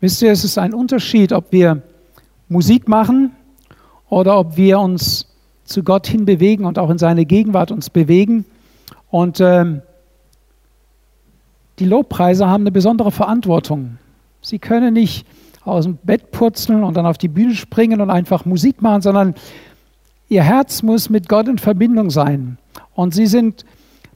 Wisst ihr, es ist ein Unterschied, ob wir Musik machen oder ob wir uns zu Gott hin bewegen und auch in seine Gegenwart uns bewegen. Und ähm, die Lobpreise haben eine besondere Verantwortung. Sie können nicht aus dem Bett purzeln und dann auf die Bühne springen und einfach Musik machen, sondern ihr Herz muss mit Gott in Verbindung sein. Und sie sind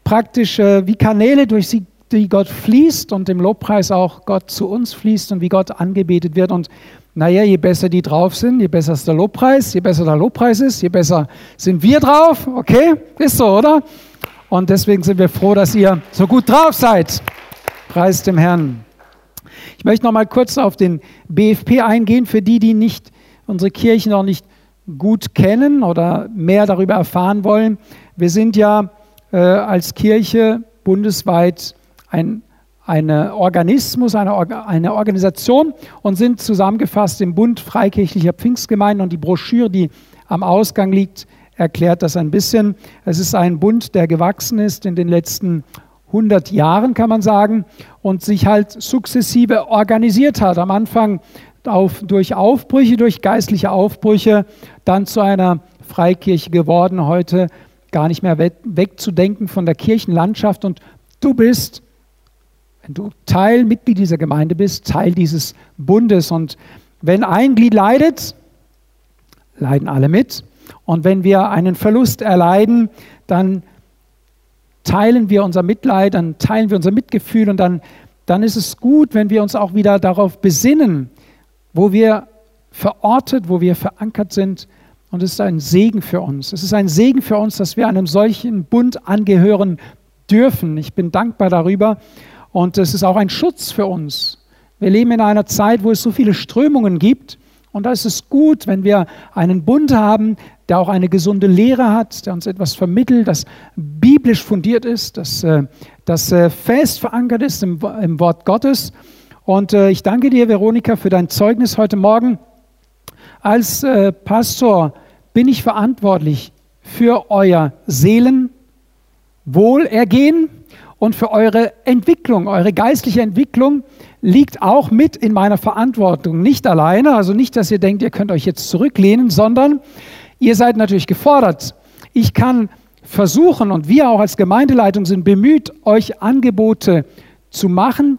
praktisch äh, wie Kanäle, durch sie, die Gott fließt und im Lobpreis auch Gott zu uns fließt und wie Gott angebetet wird. Und naja, je besser die drauf sind, je besser ist der Lobpreis, je besser der Lobpreis ist, je besser sind wir drauf. Okay? Ist so, oder? Und deswegen sind wir froh, dass ihr so gut drauf seid. Preis dem Herrn. Ich möchte noch mal kurz auf den BFP eingehen, für die, die nicht unsere Kirche noch nicht gut kennen oder mehr darüber erfahren wollen. Wir sind ja äh, als Kirche bundesweit ein eine Organismus, eine, eine Organisation und sind zusammengefasst im Bund Freikirchlicher Pfingstgemeinden und die Broschüre, die am Ausgang liegt, erklärt das ein bisschen. Es ist ein Bund, der gewachsen ist in den letzten 100 Jahren, kann man sagen, und sich halt sukzessive organisiert hat. Am Anfang auf, durch Aufbrüche, durch geistliche Aufbrüche, dann zu einer Freikirche geworden, heute gar nicht mehr wegzudenken von der Kirchenlandschaft. Und du bist, wenn du Teil, Mitglied dieser Gemeinde bist, Teil dieses Bundes. Und wenn ein Glied leidet, leiden alle mit. Und wenn wir einen Verlust erleiden, dann teilen wir unser Mitleid, dann teilen wir unser Mitgefühl und dann, dann ist es gut, wenn wir uns auch wieder darauf besinnen, wo wir verortet, wo wir verankert sind. Und es ist ein Segen für uns. Es ist ein Segen für uns, dass wir einem solchen Bund angehören dürfen. Ich bin dankbar darüber. Und es ist auch ein Schutz für uns. Wir leben in einer Zeit, wo es so viele Strömungen gibt. Und da ist es gut, wenn wir einen Bund haben, der auch eine gesunde Lehre hat, der uns etwas vermittelt, das biblisch fundiert ist, das, äh, das äh, fest verankert ist im, im Wort Gottes. Und äh, ich danke dir, Veronika, für dein Zeugnis heute Morgen. Als Pastor bin ich verantwortlich für euer Seelenwohlergehen und für eure Entwicklung. Eure geistliche Entwicklung liegt auch mit in meiner Verantwortung. Nicht alleine, also nicht, dass ihr denkt, ihr könnt euch jetzt zurücklehnen, sondern Ihr seid natürlich gefordert. Ich kann versuchen und wir auch als Gemeindeleitung sind bemüht, euch Angebote zu machen,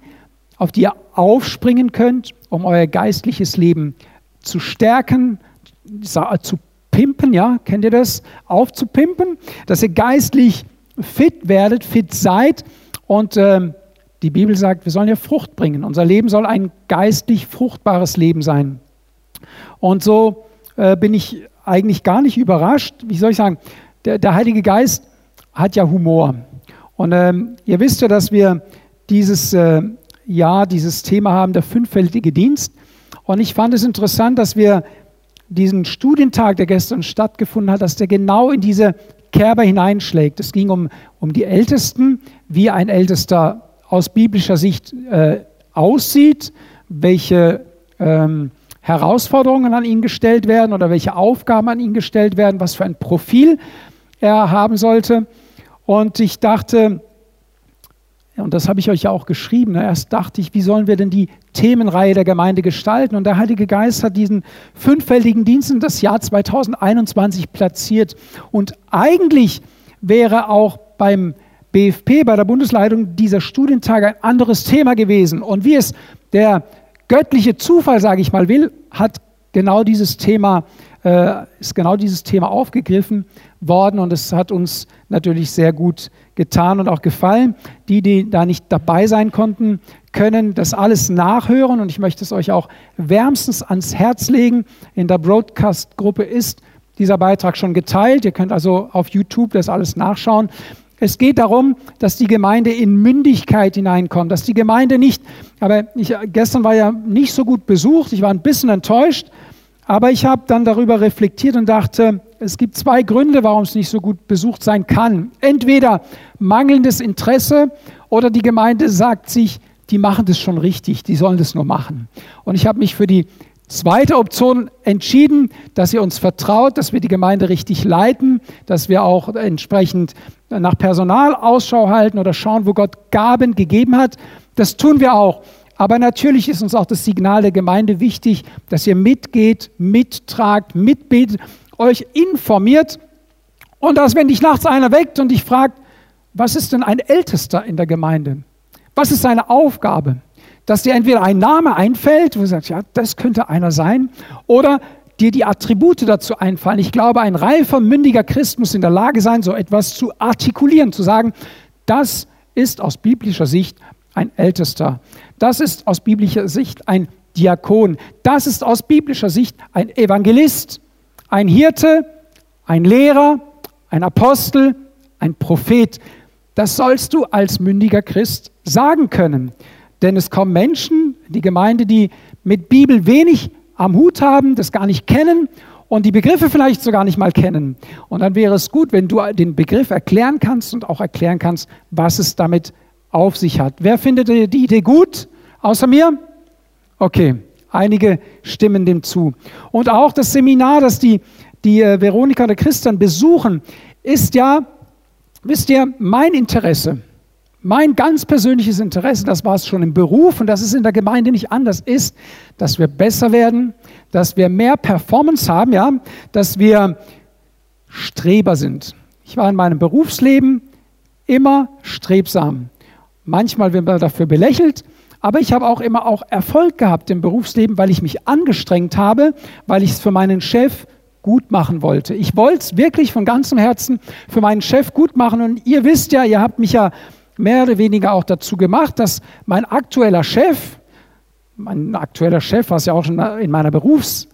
auf die ihr aufspringen könnt, um euer geistliches Leben zu stärken, zu pimpen, ja, kennt ihr das? Aufzupimpen, dass ihr geistlich fit werdet, fit seid und äh, die Bibel sagt, wir sollen ja Frucht bringen. Unser Leben soll ein geistlich fruchtbares Leben sein. Und so äh, bin ich eigentlich gar nicht überrascht. Wie soll ich sagen? Der, der Heilige Geist hat ja Humor. Und ähm, ihr wisst ja, dass wir dieses äh, Jahr dieses Thema haben, der fünffältige Dienst. Und ich fand es interessant, dass wir diesen Studientag, der gestern stattgefunden hat, dass der genau in diese Kerbe hineinschlägt. Es ging um, um die Ältesten, wie ein Ältester aus biblischer Sicht äh, aussieht, welche ähm, Herausforderungen an ihn gestellt werden oder welche Aufgaben an ihn gestellt werden, was für ein Profil er haben sollte. Und ich dachte, und das habe ich euch ja auch geschrieben, erst dachte ich, wie sollen wir denn die Themenreihe der Gemeinde gestalten? Und der Heilige Geist hat diesen fünffältigen Dienst in das Jahr 2021 platziert. Und eigentlich wäre auch beim BFP, bei der Bundesleitung dieser Studientag ein anderes Thema gewesen. Und wie es der göttliche Zufall, sage ich mal, will, hat genau dieses Thema, äh, ist genau dieses Thema aufgegriffen worden und es hat uns natürlich sehr gut getan und auch gefallen. Die, die da nicht dabei sein konnten, können das alles nachhören und ich möchte es euch auch wärmstens ans Herz legen. In der Broadcast-Gruppe ist dieser Beitrag schon geteilt. Ihr könnt also auf YouTube das alles nachschauen. Es geht darum, dass die Gemeinde in Mündigkeit hineinkommt, dass die Gemeinde nicht, aber ich, gestern war ja nicht so gut besucht, ich war ein bisschen enttäuscht, aber ich habe dann darüber reflektiert und dachte, es gibt zwei Gründe, warum es nicht so gut besucht sein kann. Entweder mangelndes Interesse oder die Gemeinde sagt sich, die machen das schon richtig, die sollen das nur machen. Und ich habe mich für die Zweite Option entschieden, dass ihr uns vertraut, dass wir die Gemeinde richtig leiten, dass wir auch entsprechend nach Personal Ausschau halten oder schauen, wo Gott Gaben gegeben hat. Das tun wir auch. Aber natürlich ist uns auch das Signal der Gemeinde wichtig, dass ihr mitgeht, mittragt, mitbetet, euch informiert und dass, wenn dich nachts einer weckt und dich fragt, was ist denn ein Ältester in der Gemeinde? Was ist seine Aufgabe? Dass dir entweder ein Name einfällt, wo du sagst, ja, das könnte einer sein, oder dir die Attribute dazu einfallen. Ich glaube, ein reifer, mündiger Christ muss in der Lage sein, so etwas zu artikulieren, zu sagen, das ist aus biblischer Sicht ein Ältester. Das ist aus biblischer Sicht ein Diakon. Das ist aus biblischer Sicht ein Evangelist, ein Hirte, ein Lehrer, ein Apostel, ein Prophet. Das sollst du als mündiger Christ sagen können. Denn es kommen Menschen, die Gemeinde, die mit Bibel wenig am Hut haben, das gar nicht kennen und die Begriffe vielleicht sogar nicht mal kennen. Und dann wäre es gut, wenn du den Begriff erklären kannst und auch erklären kannst, was es damit auf sich hat. Wer findet die Idee gut? Außer mir? Okay, einige stimmen dem zu. Und auch das Seminar, das die, die äh, Veronika oder Christian besuchen, ist ja, wisst ihr, mein Interesse. Mein ganz persönliches Interesse, das war es schon im Beruf und das ist in der Gemeinde nicht anders, ist, dass wir besser werden, dass wir mehr Performance haben, ja, dass wir Streber sind. Ich war in meinem Berufsleben immer strebsam. Manchmal wird man dafür belächelt, aber ich habe auch immer auch Erfolg gehabt im Berufsleben, weil ich mich angestrengt habe, weil ich es für meinen Chef gut machen wollte. Ich wollte es wirklich von ganzem Herzen für meinen Chef gut machen und ihr wisst ja, ihr habt mich ja mehr oder weniger auch dazu gemacht, dass mein aktueller Chef, mein aktueller Chef, was ja auch schon in meiner Berufs,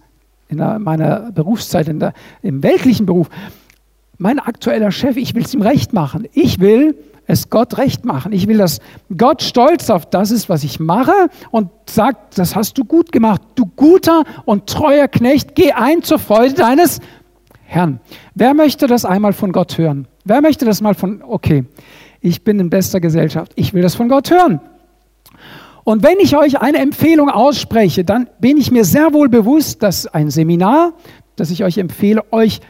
in meiner Berufszeit, in der, im weltlichen Beruf, mein aktueller Chef, ich will es ihm recht machen. Ich will es Gott recht machen. Ich will, dass Gott stolz auf das ist, was ich mache und sagt, das hast du gut gemacht. Du guter und treuer Knecht, geh ein zur Freude deines Herrn. Wer möchte das einmal von Gott hören? Wer möchte das mal von, okay, ich bin in bester Gesellschaft. Ich will das von Gott hören. Und wenn ich euch eine Empfehlung ausspreche, dann bin ich mir sehr wohl bewusst, dass ein Seminar, das ich euch empfehle, euch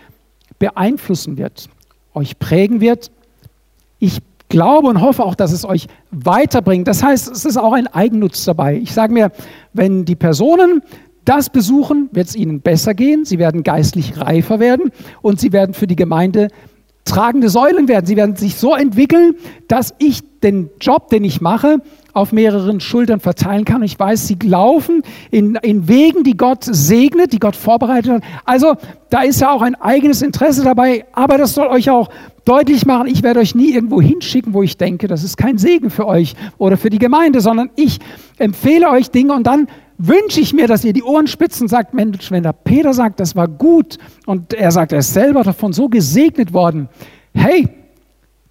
beeinflussen wird, euch prägen wird. Ich glaube und hoffe auch, dass es euch weiterbringt. Das heißt, es ist auch ein Eigennutz dabei. Ich sage mir, wenn die Personen das besuchen, wird es ihnen besser gehen, sie werden geistlich reifer werden und sie werden für die Gemeinde tragende Säulen werden. Sie werden sich so entwickeln, dass ich den Job, den ich mache, auf mehreren Schultern verteilen kann. Ich weiß, sie laufen in, in Wegen, die Gott segnet, die Gott vorbereitet hat. Also da ist ja auch ein eigenes Interesse dabei, aber das soll euch auch deutlich machen, ich werde euch nie irgendwo hinschicken, wo ich denke, das ist kein Segen für euch oder für die Gemeinde, sondern ich empfehle euch Dinge und dann wünsche ich mir, dass ihr die Ohren spitzen und sagt, Mensch, wenn der Peter sagt, das war gut und er sagt, er ist selber davon so gesegnet worden, hey,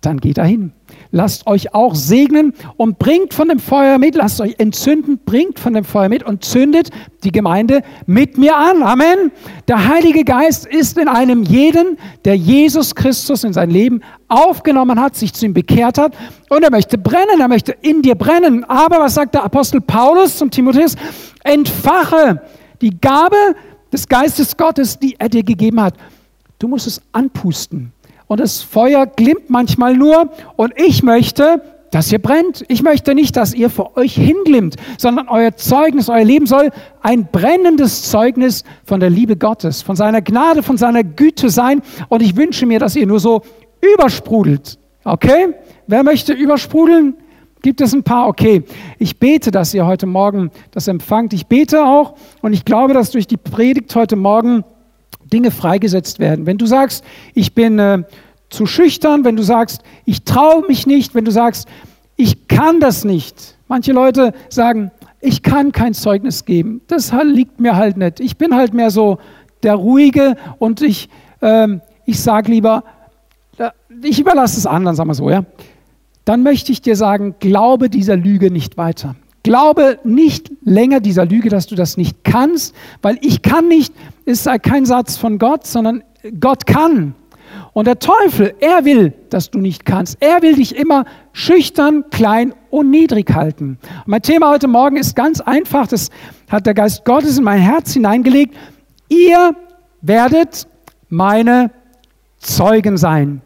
dann geht dahin. Lasst euch auch segnen und bringt von dem Feuer mit, lasst euch entzünden, bringt von dem Feuer mit und zündet die Gemeinde mit mir an. Amen. Der Heilige Geist ist in einem jeden, der Jesus Christus in sein Leben aufgenommen hat, sich zu ihm bekehrt hat und er möchte brennen, er möchte in dir brennen. Aber was sagt der Apostel Paulus zum Timotheus? Entfache die Gabe des Geistes Gottes, die er dir gegeben hat. Du musst es anpusten und das Feuer glimmt manchmal nur und ich möchte, dass ihr brennt. Ich möchte nicht, dass ihr vor euch hinglimmt, sondern euer Zeugnis, euer Leben soll ein brennendes Zeugnis von der Liebe Gottes, von seiner Gnade, von seiner Güte sein. Und ich wünsche mir, dass ihr nur so übersprudelt. Okay? Wer möchte übersprudeln? Gibt es ein paar? Okay. Ich bete, dass ihr heute Morgen das empfangt. Ich bete auch und ich glaube, dass durch die Predigt heute Morgen Dinge freigesetzt werden. Wenn du sagst, ich bin äh, zu schüchtern, wenn du sagst, ich traue mich nicht, wenn du sagst, ich kann das nicht. Manche Leute sagen, ich kann kein Zeugnis geben. Das liegt mir halt nicht. Ich bin halt mehr so der Ruhige und ich, ähm, ich sage lieber, ich überlasse es anderen, sagen wir so, ja. Dann möchte ich dir sagen, glaube dieser Lüge nicht weiter. Glaube nicht länger dieser Lüge, dass du das nicht kannst, weil ich kann nicht, ist kein Satz von Gott, sondern Gott kann. Und der Teufel, er will, dass du nicht kannst. Er will dich immer schüchtern, klein und niedrig halten. Mein Thema heute Morgen ist ganz einfach, das hat der Geist Gottes in mein Herz hineingelegt. Ihr werdet meine Zeugen sein.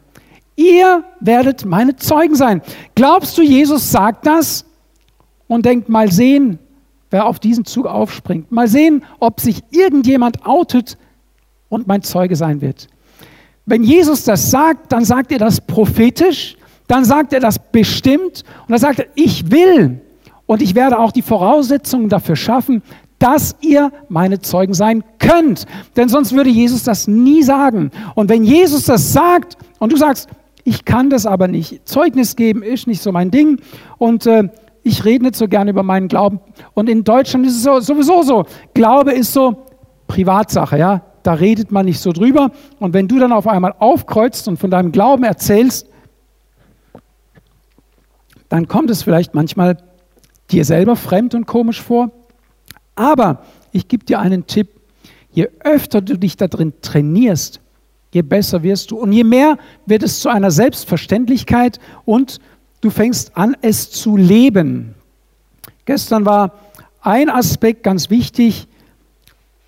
Ihr werdet meine Zeugen sein. Glaubst du, Jesus sagt das? Und denkt, mal sehen, wer auf diesen Zug aufspringt. Mal sehen, ob sich irgendjemand outet und mein Zeuge sein wird. Wenn Jesus das sagt, dann sagt er das prophetisch, dann sagt er das bestimmt und dann sagt er, ich will und ich werde auch die Voraussetzungen dafür schaffen, dass ihr meine Zeugen sein könnt. Denn sonst würde Jesus das nie sagen. Und wenn Jesus das sagt und du sagst, ich kann das aber nicht, Zeugnis geben ist nicht so mein Ding und äh, ich rede nicht so gerne über meinen Glauben. Und in Deutschland ist es so, sowieso so, Glaube ist so Privatsache, ja. Da redet man nicht so drüber. Und wenn du dann auf einmal aufkreuzt und von deinem Glauben erzählst, dann kommt es vielleicht manchmal dir selber fremd und komisch vor. Aber ich gebe dir einen Tipp. Je öfter du dich da drin trainierst, je besser wirst du. Und je mehr wird es zu einer Selbstverständlichkeit und du fängst an, es zu leben. Gestern war ein Aspekt ganz wichtig,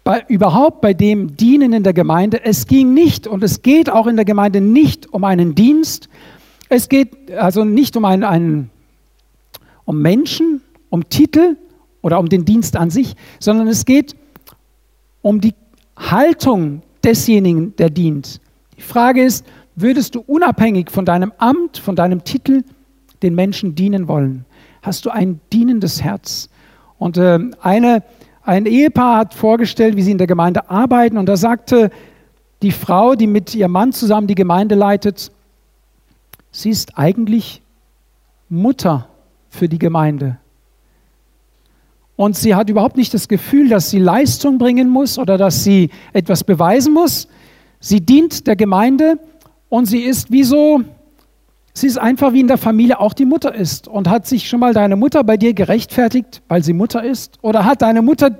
bei, überhaupt bei dem Dienen in der Gemeinde. Es ging nicht und es geht auch in der Gemeinde nicht um einen Dienst. Es geht also nicht um einen, einen um Menschen, um Titel oder um den Dienst an sich, sondern es geht um die Haltung desjenigen, der dient. Die Frage ist, würdest du unabhängig von deinem Amt, von deinem Titel den Menschen dienen wollen? Hast du ein dienendes Herz? Und äh, eine, ein Ehepaar hat vorgestellt, wie sie in der Gemeinde arbeiten. Und da sagte die Frau, die mit ihrem Mann zusammen die Gemeinde leitet, sie ist eigentlich Mutter für die Gemeinde. Und sie hat überhaupt nicht das Gefühl, dass sie Leistung bringen muss oder dass sie etwas beweisen muss. Sie dient der Gemeinde und sie ist wie so, sie ist einfach wie in der Familie auch die Mutter ist. Und hat sich schon mal deine Mutter bei dir gerechtfertigt, weil sie Mutter ist? Oder hat deine Mutter,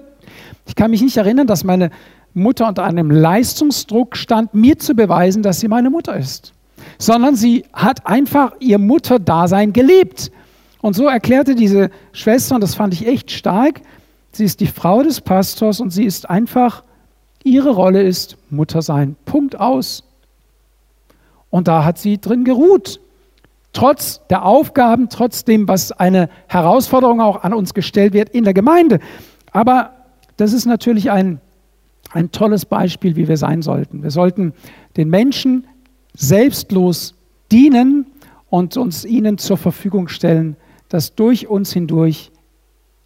ich kann mich nicht erinnern, dass meine Mutter unter einem Leistungsdruck stand, mir zu beweisen, dass sie meine Mutter ist. Sondern sie hat einfach ihr Mutterdasein gelebt. Und so erklärte diese Schwester, und das fand ich echt stark, sie ist die Frau des Pastors und sie ist einfach, ihre Rolle ist Mutter sein. Punkt aus. Und da hat sie drin geruht. Trotz der Aufgaben, trotz dem, was eine Herausforderung auch an uns gestellt wird in der Gemeinde. Aber das ist natürlich ein, ein tolles Beispiel, wie wir sein sollten. Wir sollten den Menschen selbstlos dienen und uns ihnen zur Verfügung stellen, dass durch uns hindurch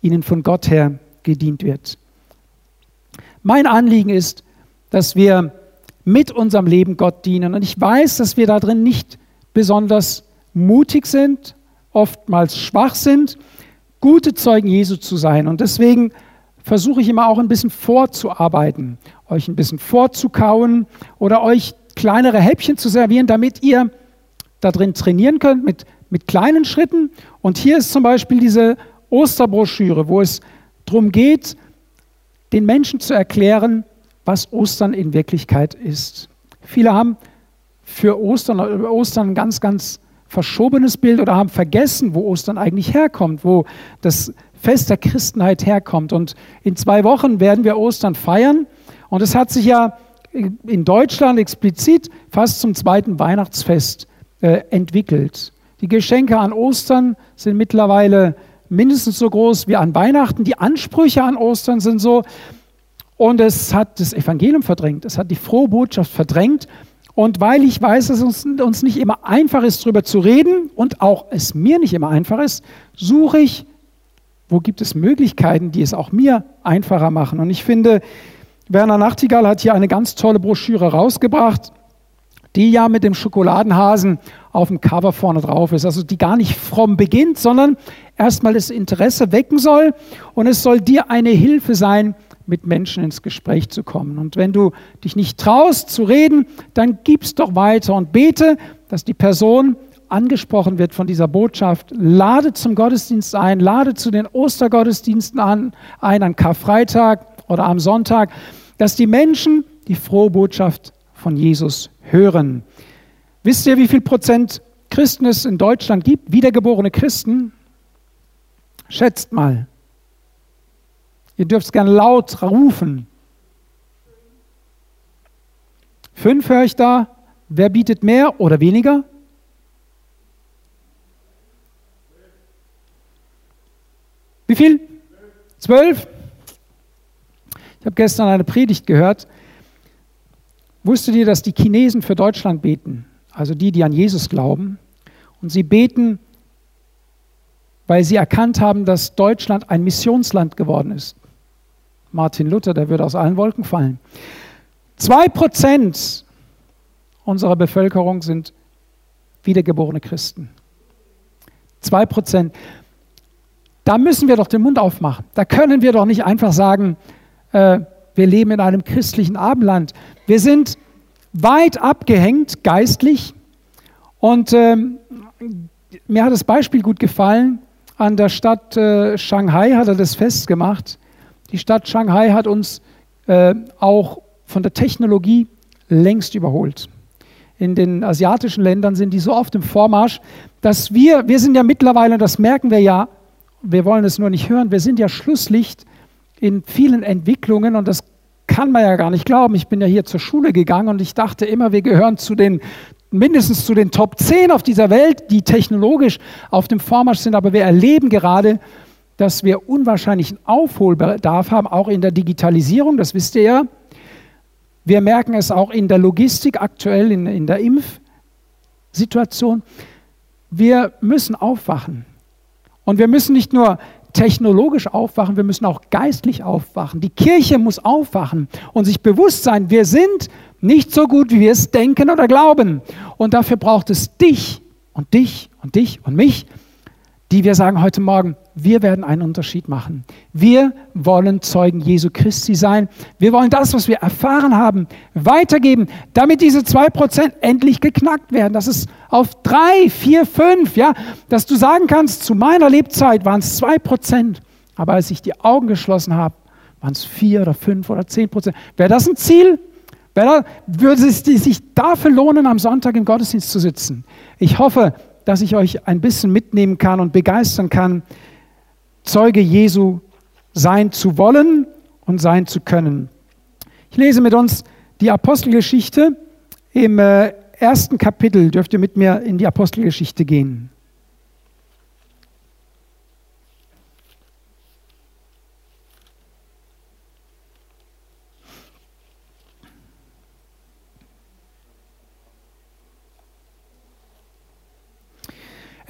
ihnen von Gott her gedient wird. Mein Anliegen ist, dass wir mit unserem Leben Gott dienen. Und ich weiß, dass wir da drin nicht besonders mutig sind, oftmals schwach sind, gute Zeugen Jesu zu sein. Und deswegen versuche ich immer auch ein bisschen vorzuarbeiten, euch ein bisschen vorzukauen oder euch kleinere Häppchen zu servieren, damit ihr da drin trainieren könnt mit mit kleinen Schritten. Und hier ist zum Beispiel diese Osterbroschüre, wo es darum geht, den Menschen zu erklären, was Ostern in Wirklichkeit ist. Viele haben für Ostern, Ostern ein ganz, ganz verschobenes Bild oder haben vergessen, wo Ostern eigentlich herkommt, wo das Fest der Christenheit herkommt. Und in zwei Wochen werden wir Ostern feiern. Und es hat sich ja in Deutschland explizit fast zum zweiten Weihnachtsfest äh, entwickelt. Die Geschenke an Ostern sind mittlerweile mindestens so groß wie an Weihnachten. Die Ansprüche an Ostern sind so. Und es hat das Evangelium verdrängt. Es hat die frohe Botschaft verdrängt. Und weil ich weiß, dass es uns nicht immer einfach ist, darüber zu reden und auch es mir nicht immer einfach ist, suche ich, wo gibt es Möglichkeiten, die es auch mir einfacher machen. Und ich finde, Werner Nachtigall hat hier eine ganz tolle Broschüre rausgebracht die ja mit dem Schokoladenhasen auf dem Cover vorne drauf ist. Also die gar nicht fromm beginnt, sondern erstmal das Interesse wecken soll und es soll dir eine Hilfe sein, mit Menschen ins Gespräch zu kommen. Und wenn du dich nicht traust zu reden, dann gib's doch weiter und bete, dass die Person angesprochen wird von dieser Botschaft. Lade zum Gottesdienst ein, lade zu den Ostergottesdiensten an, ein an Karfreitag oder am Sonntag, dass die Menschen die frohe Botschaft von Jesus hören. Wisst ihr, wie viel Prozent Christen es in Deutschland gibt? Wiedergeborene Christen? Schätzt mal. Ihr dürft es gerne laut rufen. Fünf höre ich da. Wer bietet mehr oder weniger? Wie viel? Zwölf. Ich habe gestern eine Predigt gehört. Wusstet ihr, dass die Chinesen für Deutschland beten? Also die, die an Jesus glauben. Und sie beten, weil sie erkannt haben, dass Deutschland ein Missionsland geworden ist. Martin Luther, der würde aus allen Wolken fallen. Zwei Prozent unserer Bevölkerung sind wiedergeborene Christen. Zwei Prozent. Da müssen wir doch den Mund aufmachen. Da können wir doch nicht einfach sagen, äh, wir leben in einem christlichen Abendland. Wir sind weit abgehängt geistlich. Und ähm, mir hat das Beispiel gut gefallen. An der Stadt äh, Shanghai hat er das festgemacht. Die Stadt Shanghai hat uns äh, auch von der Technologie längst überholt. In den asiatischen Ländern sind die so oft im Vormarsch, dass wir, wir sind ja mittlerweile, das merken wir ja, wir wollen es nur nicht hören, wir sind ja Schlusslicht in vielen Entwicklungen und das kann man ja gar nicht glauben. Ich bin ja hier zur Schule gegangen und ich dachte immer, wir gehören zu den mindestens zu den Top 10 auf dieser Welt, die technologisch auf dem Vormarsch sind, aber wir erleben gerade, dass wir unwahrscheinlichen Aufholbedarf haben, auch in der Digitalisierung, das wisst ihr ja. Wir merken es auch in der Logistik aktuell, in, in der Impfsituation. Wir müssen aufwachen. Und wir müssen nicht nur technologisch aufwachen, wir müssen auch geistlich aufwachen. Die Kirche muss aufwachen und sich bewusst sein, wir sind nicht so gut, wie wir es denken oder glauben. Und dafür braucht es dich und dich und dich und mich, die wir sagen heute Morgen, wir werden einen Unterschied machen. Wir wollen Zeugen Jesu Christi sein. Wir wollen das, was wir erfahren haben, weitergeben, damit diese zwei Prozent endlich geknackt werden. Das ist auf drei, vier, fünf, ja, dass du sagen kannst, zu meiner Lebzeit waren es zwei Prozent, aber als ich die Augen geschlossen habe, waren es vier oder fünf oder zehn Prozent. Wäre das ein Ziel? Wäre, würde es sich dafür lohnen, am Sonntag im Gottesdienst zu sitzen? Ich hoffe, dass ich euch ein bisschen mitnehmen kann und begeistern kann, Zeuge Jesu sein zu wollen und sein zu können. Ich lese mit uns die Apostelgeschichte im äh, ersten Kapitel. Dürft ihr mit mir in die Apostelgeschichte gehen?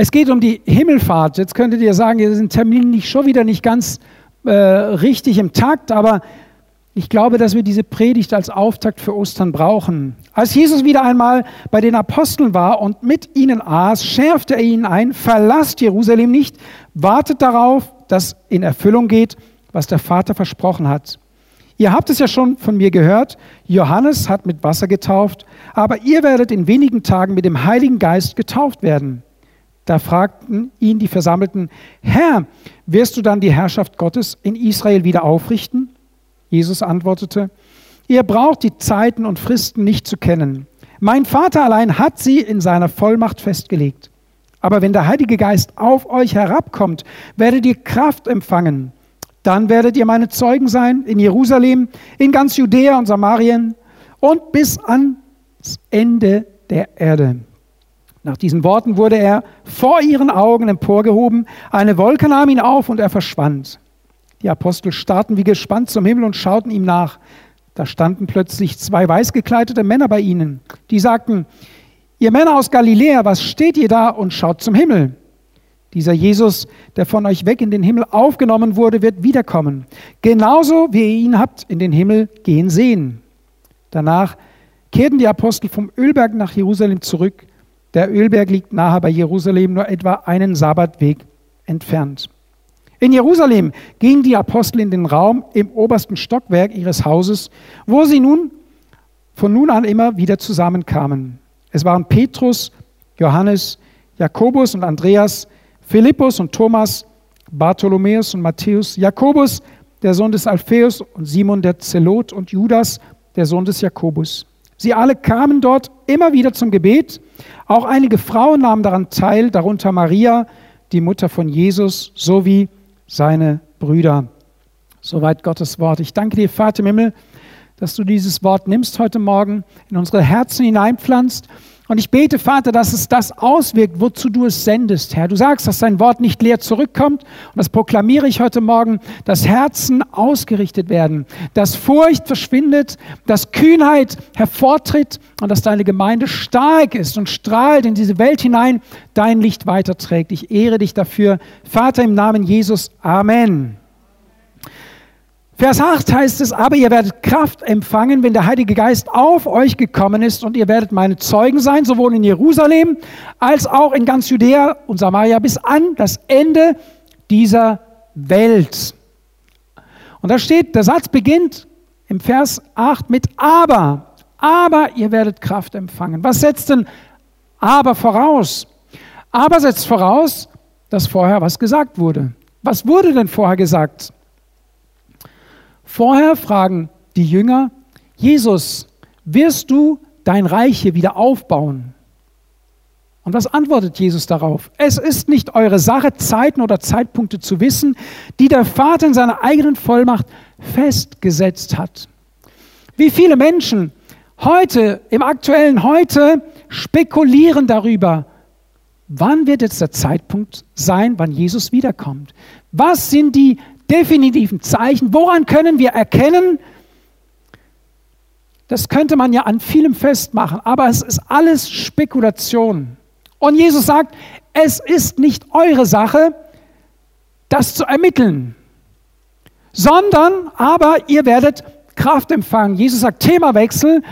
Es geht um die Himmelfahrt. Jetzt könntet ihr sagen, ihr sind Termin nicht schon wieder nicht ganz äh, richtig im Takt, aber ich glaube, dass wir diese Predigt als Auftakt für Ostern brauchen. Als Jesus wieder einmal bei den Aposteln war und mit ihnen aß, schärfte er ihnen ein, verlasst Jerusalem nicht, wartet darauf, dass in Erfüllung geht, was der Vater versprochen hat. Ihr habt es ja schon von mir gehört, Johannes hat mit Wasser getauft, aber ihr werdet in wenigen Tagen mit dem Heiligen Geist getauft werden. Da fragten ihn die Versammelten, Herr, wirst du dann die Herrschaft Gottes in Israel wieder aufrichten? Jesus antwortete, ihr braucht die Zeiten und Fristen nicht zu kennen. Mein Vater allein hat sie in seiner Vollmacht festgelegt. Aber wenn der Heilige Geist auf euch herabkommt, werdet ihr Kraft empfangen. Dann werdet ihr meine Zeugen sein in Jerusalem, in ganz Judäa und Samarien und bis ans Ende der Erde. Nach diesen Worten wurde er vor ihren Augen emporgehoben, eine Wolke nahm ihn auf und er verschwand. Die Apostel starrten wie gespannt zum Himmel und schauten ihm nach. Da standen plötzlich zwei weißgekleidete Männer bei ihnen, die sagten, ihr Männer aus Galiläa, was steht ihr da und schaut zum Himmel? Dieser Jesus, der von euch weg in den Himmel aufgenommen wurde, wird wiederkommen. Genauso wie ihr ihn habt in den Himmel gehen sehen. Danach kehrten die Apostel vom Ölberg nach Jerusalem zurück der Ölberg liegt nahe bei Jerusalem, nur etwa einen Sabbatweg entfernt. In Jerusalem gingen die Apostel in den Raum im obersten Stockwerk ihres Hauses, wo sie nun von nun an immer wieder zusammenkamen. Es waren Petrus, Johannes, Jakobus und Andreas, Philippus und Thomas, Bartholomäus und Matthäus, Jakobus, der Sohn des Alpheus und Simon der Zelot und Judas, der Sohn des Jakobus. Sie alle kamen dort immer wieder zum Gebet. Auch einige Frauen nahmen daran teil, darunter Maria, die Mutter von Jesus, sowie seine Brüder. Soweit Gottes Wort. Ich danke dir, Vater im Himmel, dass du dieses Wort nimmst heute Morgen, in unsere Herzen hineinpflanzt und ich bete, Vater, dass es das auswirkt, wozu du es sendest, Herr. Du sagst, dass dein Wort nicht leer zurückkommt. Und das proklamiere ich heute Morgen, dass Herzen ausgerichtet werden, dass Furcht verschwindet, dass Kühnheit hervortritt und dass deine Gemeinde stark ist und strahlt in diese Welt hinein, dein Licht weiterträgt. Ich ehre dich dafür. Vater, im Namen Jesus. Amen. Vers 8 heißt es, aber ihr werdet Kraft empfangen, wenn der Heilige Geist auf euch gekommen ist und ihr werdet meine Zeugen sein, sowohl in Jerusalem als auch in ganz Judäa und Samaria bis an das Ende dieser Welt. Und da steht, der Satz beginnt im Vers 8 mit aber, aber ihr werdet Kraft empfangen. Was setzt denn aber voraus? Aber setzt voraus, dass vorher was gesagt wurde. Was wurde denn vorher gesagt? Vorher fragen die Jünger, Jesus, wirst du dein Reich hier wieder aufbauen? Und was antwortet Jesus darauf? Es ist nicht eure Sache, Zeiten oder Zeitpunkte zu wissen, die der Vater in seiner eigenen Vollmacht festgesetzt hat. Wie viele Menschen heute, im aktuellen Heute, spekulieren darüber, wann wird jetzt der Zeitpunkt sein, wann Jesus wiederkommt? Was sind die definitiven Zeichen. Woran können wir erkennen? Das könnte man ja an vielem festmachen, aber es ist alles Spekulation. Und Jesus sagt, es ist nicht eure Sache, das zu ermitteln, sondern aber ihr werdet Kraft empfangen. Jesus sagt Themawechsel,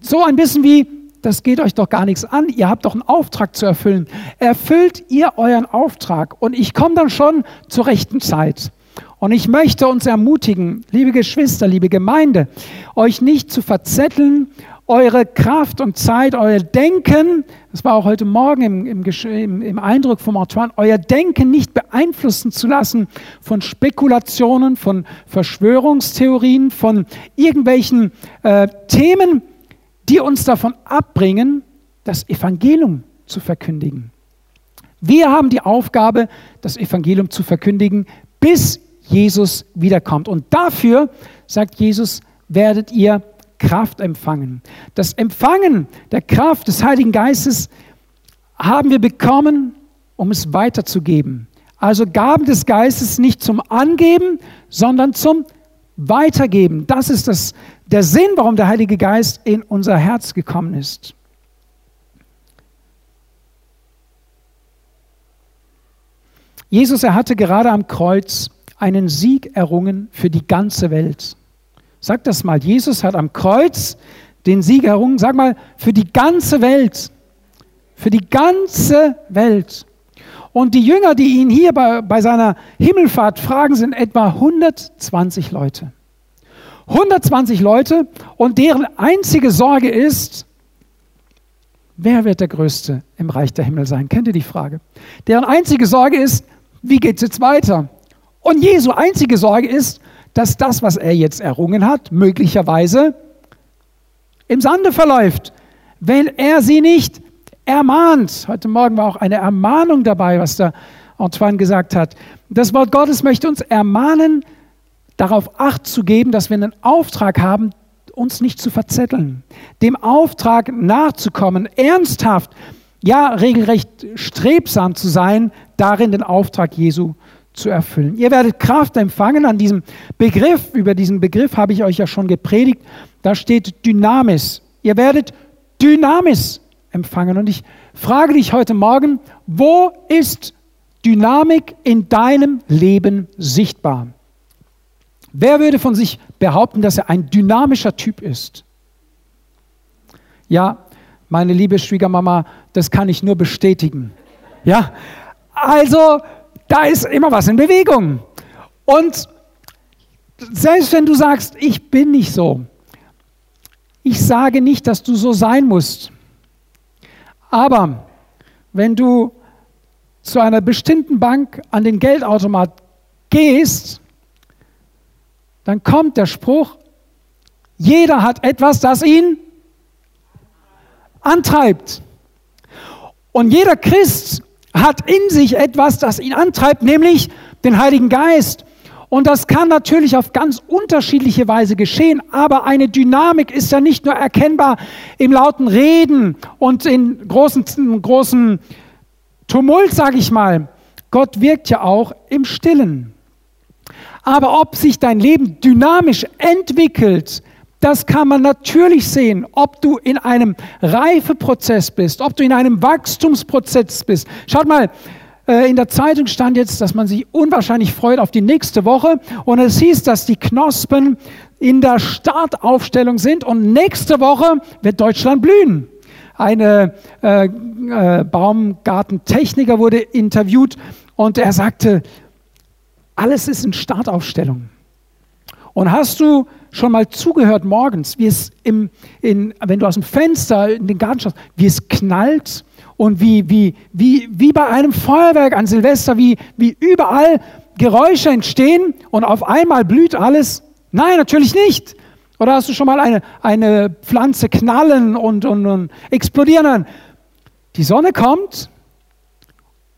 so ein bisschen wie, das geht euch doch gar nichts an, ihr habt doch einen Auftrag zu erfüllen. Erfüllt ihr euren Auftrag und ich komme dann schon zur rechten Zeit. Und ich möchte uns ermutigen, liebe Geschwister, liebe Gemeinde, euch nicht zu verzetteln, eure Kraft und Zeit, euer Denken, das war auch heute Morgen im, im, im Eindruck vom Antoine, euer Denken nicht beeinflussen zu lassen von Spekulationen, von Verschwörungstheorien, von irgendwelchen äh, Themen, die uns davon abbringen, das Evangelium zu verkündigen. Wir haben die Aufgabe, das Evangelium zu verkündigen, bis Jesus wiederkommt. Und dafür, sagt Jesus, werdet ihr Kraft empfangen. Das Empfangen der Kraft des Heiligen Geistes haben wir bekommen, um es weiterzugeben. Also Gaben des Geistes nicht zum Angeben, sondern zum Weitergeben. Das ist das, der Sinn, warum der Heilige Geist in unser Herz gekommen ist. Jesus, er hatte gerade am Kreuz einen Sieg errungen für die ganze Welt. Sag das mal, Jesus hat am Kreuz den Sieg errungen, sag mal, für die ganze Welt. Für die ganze Welt. Und die Jünger, die ihn hier bei, bei seiner Himmelfahrt fragen, sind etwa 120 Leute. 120 Leute und deren einzige Sorge ist, wer wird der Größte im Reich der Himmel sein? Kennt ihr die Frage? Deren einzige Sorge ist, wie geht es jetzt weiter? Und Jesu einzige Sorge ist, dass das, was er jetzt errungen hat, möglicherweise im Sande verläuft, wenn er sie nicht ermahnt. Heute Morgen war auch eine Ermahnung dabei, was der Antoine gesagt hat. Das Wort Gottes möchte uns ermahnen, darauf acht zu geben, dass wir einen Auftrag haben, uns nicht zu verzetteln, dem Auftrag nachzukommen, ernsthaft, ja regelrecht strebsam zu sein, darin den Auftrag Jesu zu erfüllen. Ihr werdet Kraft empfangen an diesem Begriff. Über diesen Begriff habe ich euch ja schon gepredigt. Da steht Dynamis. Ihr werdet Dynamis empfangen. Und ich frage dich heute Morgen, wo ist Dynamik in deinem Leben sichtbar? Wer würde von sich behaupten, dass er ein dynamischer Typ ist? Ja, meine liebe Schwiegermama, das kann ich nur bestätigen. Ja, also da ist immer was in Bewegung. Und selbst wenn du sagst, ich bin nicht so, ich sage nicht, dass du so sein musst. Aber wenn du zu einer bestimmten Bank an den Geldautomat gehst, dann kommt der Spruch, jeder hat etwas, das ihn antreibt. Und jeder Christ hat in sich etwas, das ihn antreibt, nämlich den Heiligen Geist. Und das kann natürlich auf ganz unterschiedliche Weise geschehen, aber eine Dynamik ist ja nicht nur erkennbar im lauten Reden und in großen, großen Tumult, sage ich mal. Gott wirkt ja auch im Stillen. Aber ob sich dein Leben dynamisch entwickelt, das kann man natürlich sehen, ob du in einem Reifeprozess bist, ob du in einem Wachstumsprozess bist. Schaut mal, äh, in der Zeitung stand jetzt, dass man sich unwahrscheinlich freut auf die nächste Woche. Und es hieß, dass die Knospen in der Startaufstellung sind und nächste Woche wird Deutschland blühen. Eine äh, äh, Baumgartentechniker wurde interviewt und er sagte, alles ist in Startaufstellung. Und hast du schon mal zugehört morgens, wie es im, in, wenn du aus dem Fenster in den Garten schaust, wie es knallt und wie, wie, wie, wie bei einem Feuerwerk an Silvester, wie, wie überall Geräusche entstehen und auf einmal blüht alles? Nein, natürlich nicht. Oder hast du schon mal eine, eine Pflanze knallen und, und, und explodieren? Die Sonne kommt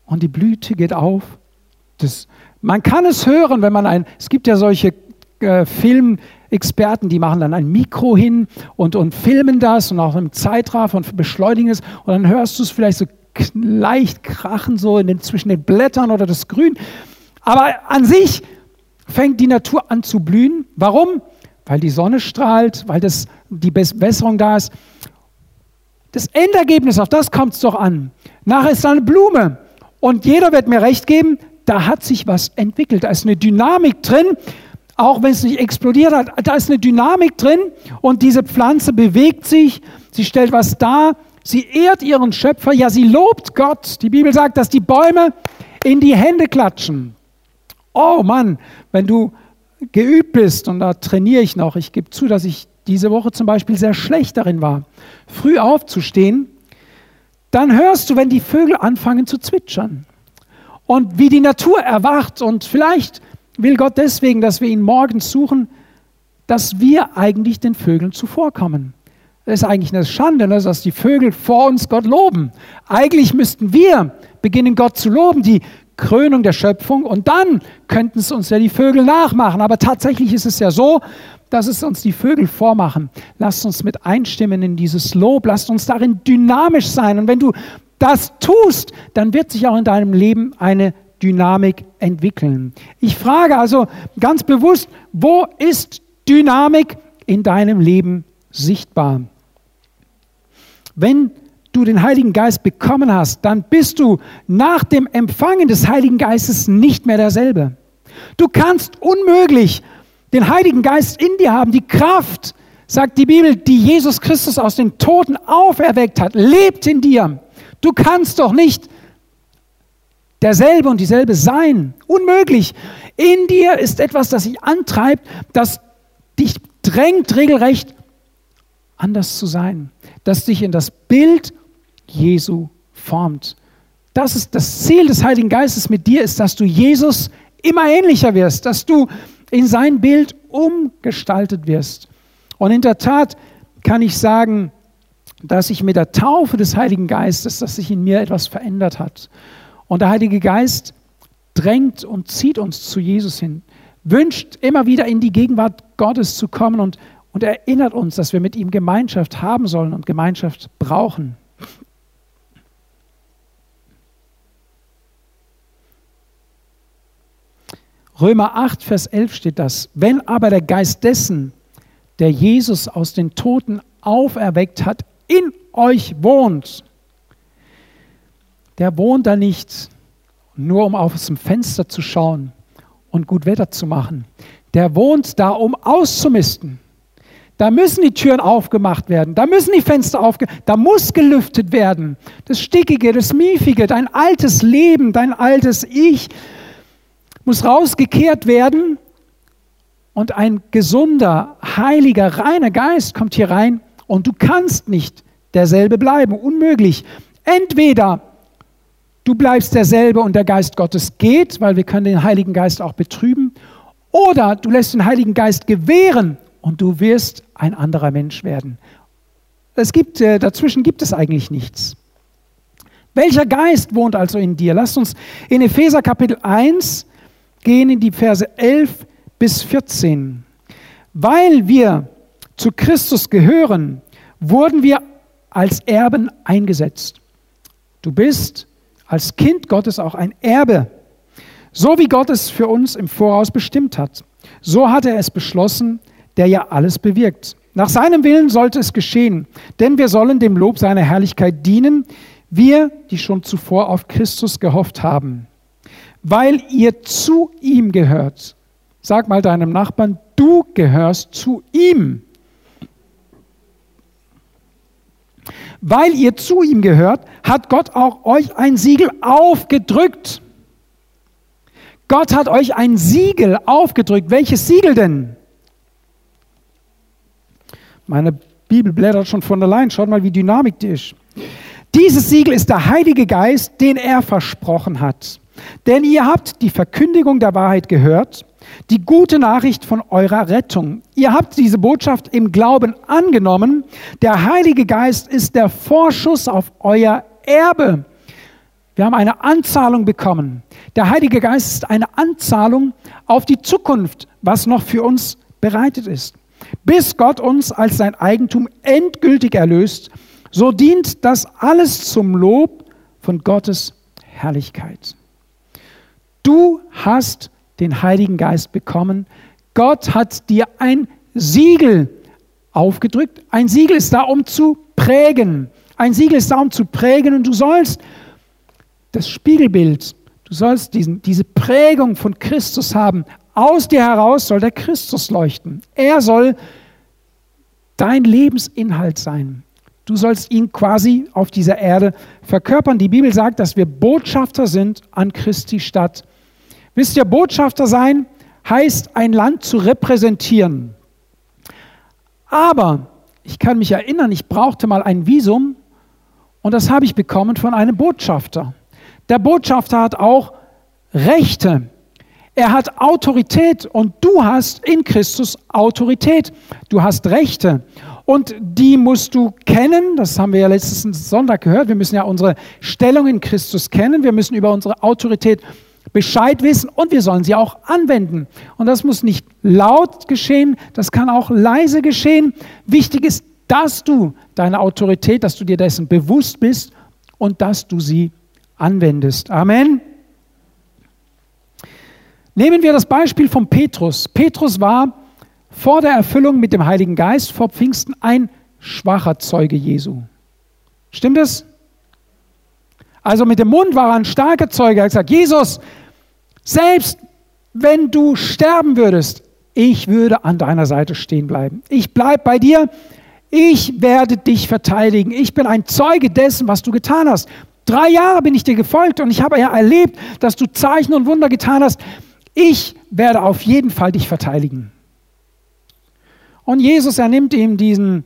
und die Blüte geht auf. Das, man kann es hören, wenn man ein, es gibt ja solche äh, Filmexperten, die machen dann ein Mikro hin und, und filmen das und auch im Zeitraffer und beschleunigen es und dann hörst du es vielleicht so leicht krachen, so den, zwischen den Blättern oder das Grün. Aber an sich fängt die Natur an zu blühen. Warum? Weil die Sonne strahlt, weil das, die Bewässerung da ist. Das Endergebnis, auf das kommt es doch an. Nachher ist da eine Blume. Und jeder wird mir recht geben, da hat sich was entwickelt. Da ist eine Dynamik drin auch wenn es nicht explodiert hat, da ist eine Dynamik drin und diese Pflanze bewegt sich, sie stellt was dar, sie ehrt ihren Schöpfer, ja, sie lobt Gott. Die Bibel sagt, dass die Bäume in die Hände klatschen. Oh Mann, wenn du geübt bist, und da trainiere ich noch, ich gebe zu, dass ich diese Woche zum Beispiel sehr schlecht darin war, früh aufzustehen, dann hörst du, wenn die Vögel anfangen zu zwitschern und wie die Natur erwacht und vielleicht will Gott deswegen, dass wir ihn morgens suchen, dass wir eigentlich den Vögeln zuvorkommen. Es ist eigentlich eine Schande, ne, dass die Vögel vor uns Gott loben. Eigentlich müssten wir beginnen, Gott zu loben, die Krönung der Schöpfung, und dann könnten es uns ja die Vögel nachmachen. Aber tatsächlich ist es ja so, dass es uns die Vögel vormachen. Lasst uns mit einstimmen in dieses Lob, lasst uns darin dynamisch sein. Und wenn du das tust, dann wird sich auch in deinem Leben eine Dynamik entwickeln. Ich frage also ganz bewusst, wo ist Dynamik in deinem Leben sichtbar? Wenn du den Heiligen Geist bekommen hast, dann bist du nach dem Empfangen des Heiligen Geistes nicht mehr derselbe. Du kannst unmöglich den Heiligen Geist in dir haben, die Kraft, sagt die Bibel, die Jesus Christus aus den Toten auferweckt hat, lebt in dir. Du kannst doch nicht derselbe und dieselbe sein. Unmöglich. In dir ist etwas, das dich antreibt, das dich drängt, regelrecht anders zu sein, das dich in das Bild Jesu formt. Das ist das Ziel des Heiligen Geistes mit dir, ist, dass du Jesus immer ähnlicher wirst, dass du in sein Bild umgestaltet wirst. Und in der Tat kann ich sagen, dass sich mit der Taufe des Heiligen Geistes, dass sich in mir etwas verändert hat. Und der Heilige Geist drängt und zieht uns zu Jesus hin, wünscht immer wieder in die Gegenwart Gottes zu kommen und, und erinnert uns, dass wir mit ihm Gemeinschaft haben sollen und Gemeinschaft brauchen. Römer 8, Vers 11 steht das. Wenn aber der Geist dessen, der Jesus aus den Toten auferweckt hat, in euch wohnt, der wohnt da nicht nur, um aus dem Fenster zu schauen und gut Wetter zu machen. Der wohnt da, um auszumisten. Da müssen die Türen aufgemacht werden, da müssen die Fenster aufgemacht da muss gelüftet werden. Das Stickige, das Miefige, dein altes Leben, dein altes Ich muss rausgekehrt werden und ein gesunder, heiliger, reiner Geist kommt hier rein und du kannst nicht derselbe bleiben, unmöglich. Entweder du bleibst derselbe und der Geist Gottes geht, weil wir können den Heiligen Geist auch betrüben, oder du lässt den Heiligen Geist gewähren und du wirst ein anderer Mensch werden. Es gibt, äh, dazwischen gibt es eigentlich nichts. Welcher Geist wohnt also in dir? Lasst uns in Epheser Kapitel 1 gehen in die Verse 11 bis 14. Weil wir zu Christus gehören, wurden wir als Erben eingesetzt. Du bist als Kind Gottes auch ein Erbe, so wie Gott es für uns im Voraus bestimmt hat. So hat er es beschlossen, der ja alles bewirkt. Nach seinem Willen sollte es geschehen, denn wir sollen dem Lob seiner Herrlichkeit dienen, wir, die schon zuvor auf Christus gehofft haben. Weil ihr zu ihm gehört. Sag mal deinem Nachbarn, du gehörst zu ihm. Weil ihr zu ihm gehört, hat Gott auch euch ein Siegel aufgedrückt. Gott hat euch ein Siegel aufgedrückt. Welches Siegel denn? Meine Bibel blättert schon von allein. Schaut mal, wie dynamik die ist. Dieses Siegel ist der Heilige Geist, den er versprochen hat. Denn ihr habt die Verkündigung der Wahrheit gehört, die gute Nachricht von eurer Rettung. Ihr habt diese Botschaft im Glauben angenommen. Der Heilige Geist ist der Vorschuss auf euer Erbe. Wir haben eine Anzahlung bekommen. Der Heilige Geist ist eine Anzahlung auf die Zukunft, was noch für uns bereitet ist. Bis Gott uns als sein Eigentum endgültig erlöst, so dient das alles zum Lob von Gottes Herrlichkeit. Du hast den Heiligen Geist bekommen. Gott hat dir ein Siegel aufgedrückt. Ein Siegel ist da, um zu prägen. Ein Siegel ist da, um zu prägen und du sollst das Spiegelbild, du sollst diesen, diese Prägung von Christus haben. Aus dir heraus soll der Christus leuchten. Er soll dein Lebensinhalt sein. Du sollst ihn quasi auf dieser Erde verkörpern. Die Bibel sagt, dass wir Botschafter sind an Christi Stadt. Wisst ihr, Botschafter sein heißt, ein Land zu repräsentieren. Aber ich kann mich erinnern, ich brauchte mal ein Visum und das habe ich bekommen von einem Botschafter. Der Botschafter hat auch Rechte. Er hat Autorität und du hast in Christus Autorität. Du hast Rechte und die musst du kennen. Das haben wir ja letzten Sonntag gehört. Wir müssen ja unsere Stellung in Christus kennen. Wir müssen über unsere Autorität Bescheid wissen und wir sollen sie auch anwenden. Und das muss nicht laut geschehen, das kann auch leise geschehen. Wichtig ist, dass du deine Autorität, dass du dir dessen bewusst bist und dass du sie anwendest. Amen. Nehmen wir das Beispiel von Petrus. Petrus war vor der Erfüllung mit dem Heiligen Geist vor Pfingsten ein schwacher Zeuge Jesu. Stimmt es? Also mit dem Mund war er ein starker Zeuge. Er hat gesagt, Jesus, selbst wenn du sterben würdest, ich würde an deiner Seite stehen bleiben. Ich bleibe bei dir. Ich werde dich verteidigen. Ich bin ein Zeuge dessen, was du getan hast. Drei Jahre bin ich dir gefolgt und ich habe ja erlebt, dass du Zeichen und Wunder getan hast. Ich werde auf jeden Fall dich verteidigen. Und Jesus, er nimmt ihm diesen,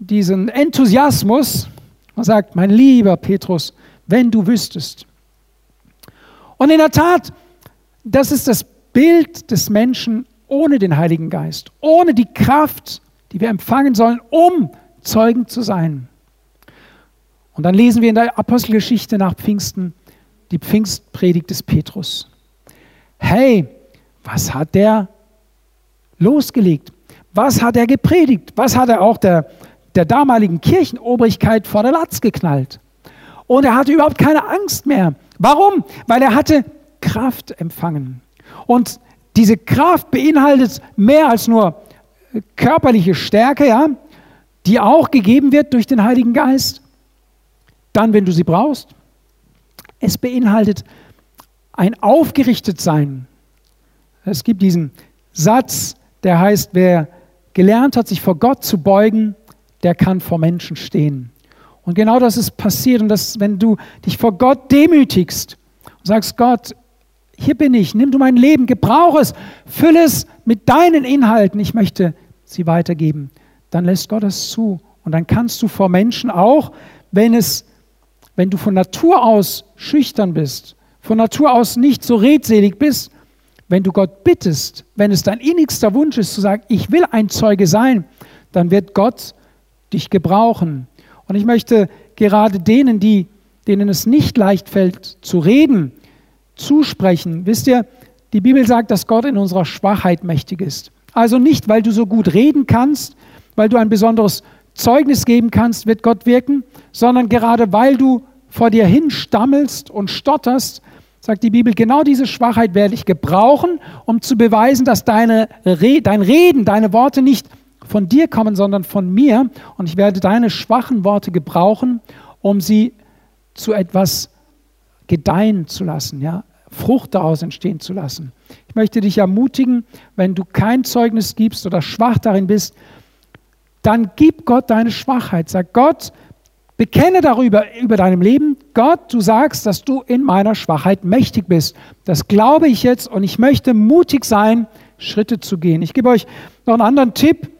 diesen Enthusiasmus und sagt, mein lieber Petrus, wenn du wüsstest. Und in der Tat, das ist das Bild des Menschen ohne den Heiligen Geist, ohne die Kraft, die wir empfangen sollen, um Zeugen zu sein. Und dann lesen wir in der Apostelgeschichte nach Pfingsten die Pfingstpredigt des Petrus. Hey, was hat der losgelegt? Was hat er gepredigt? Was hat er auch der, der damaligen Kirchenobrigkeit vor der Latz geknallt? Und er hatte überhaupt keine Angst mehr. Warum? Weil er hatte Kraft empfangen. Und diese Kraft beinhaltet mehr als nur körperliche Stärke, ja, die auch gegeben wird durch den Heiligen Geist dann, wenn du sie brauchst. Es beinhaltet ein Aufgerichtetsein. Es gibt diesen Satz, der heißt, wer gelernt hat, sich vor Gott zu beugen, der kann vor Menschen stehen. Und genau das ist passiert. Und das, wenn du dich vor Gott demütigst und sagst, Gott, hier bin ich, nimm du mein Leben, gebrauch es, fülle es mit deinen Inhalten, ich möchte sie weitergeben, dann lässt Gott es zu. Und dann kannst du vor Menschen auch, wenn es wenn du von Natur aus schüchtern bist, von Natur aus nicht so redselig bist, wenn du Gott bittest, wenn es dein innigster Wunsch ist zu sagen, ich will ein Zeuge sein, dann wird Gott dich gebrauchen. Und ich möchte gerade denen, die, denen es nicht leicht fällt zu reden, zusprechen. Wisst ihr, Die Bibel sagt, dass Gott in unserer Schwachheit mächtig ist. Also nicht, weil du so gut reden kannst, weil du ein besonderes Zeugnis geben kannst, wird Gott wirken, sondern gerade weil du vor dir hin stammelst und stotterst, sagt die Bibel, genau diese Schwachheit werde ich gebrauchen, um zu beweisen, dass deine dein Reden, deine Worte nicht von dir kommen, sondern von mir. Und ich werde deine schwachen Worte gebrauchen, um sie zu etwas gedeihen zu lassen, ja, Frucht daraus entstehen zu lassen. Ich möchte dich ermutigen, wenn du kein Zeugnis gibst oder schwach darin bist, dann gib Gott deine Schwachheit. Sag Gott, bekenne darüber über deinem Leben. Gott, du sagst, dass du in meiner Schwachheit mächtig bist. Das glaube ich jetzt und ich möchte mutig sein, Schritte zu gehen. Ich gebe euch noch einen anderen Tipp,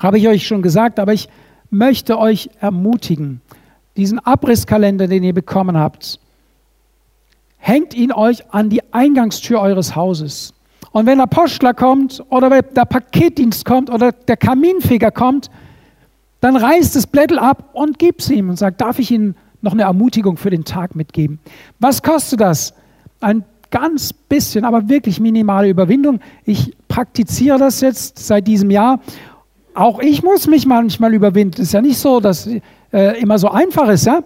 habe ich euch schon gesagt, aber ich möchte euch ermutigen, diesen Abrisskalender, den ihr bekommen habt, hängt ihn euch an die Eingangstür eures Hauses. Und wenn der Postler kommt oder der Paketdienst kommt oder der Kaminfeger kommt, dann reißt das Blättel ab und gibt es ihm und sagt, darf ich Ihnen noch eine Ermutigung für den Tag mitgeben? Was kostet das? Ein ganz bisschen, aber wirklich minimale Überwindung. Ich praktiziere das jetzt seit diesem Jahr. Auch ich muss mich manchmal überwinden. Es ist ja nicht so, dass äh, immer so einfach ist, ja.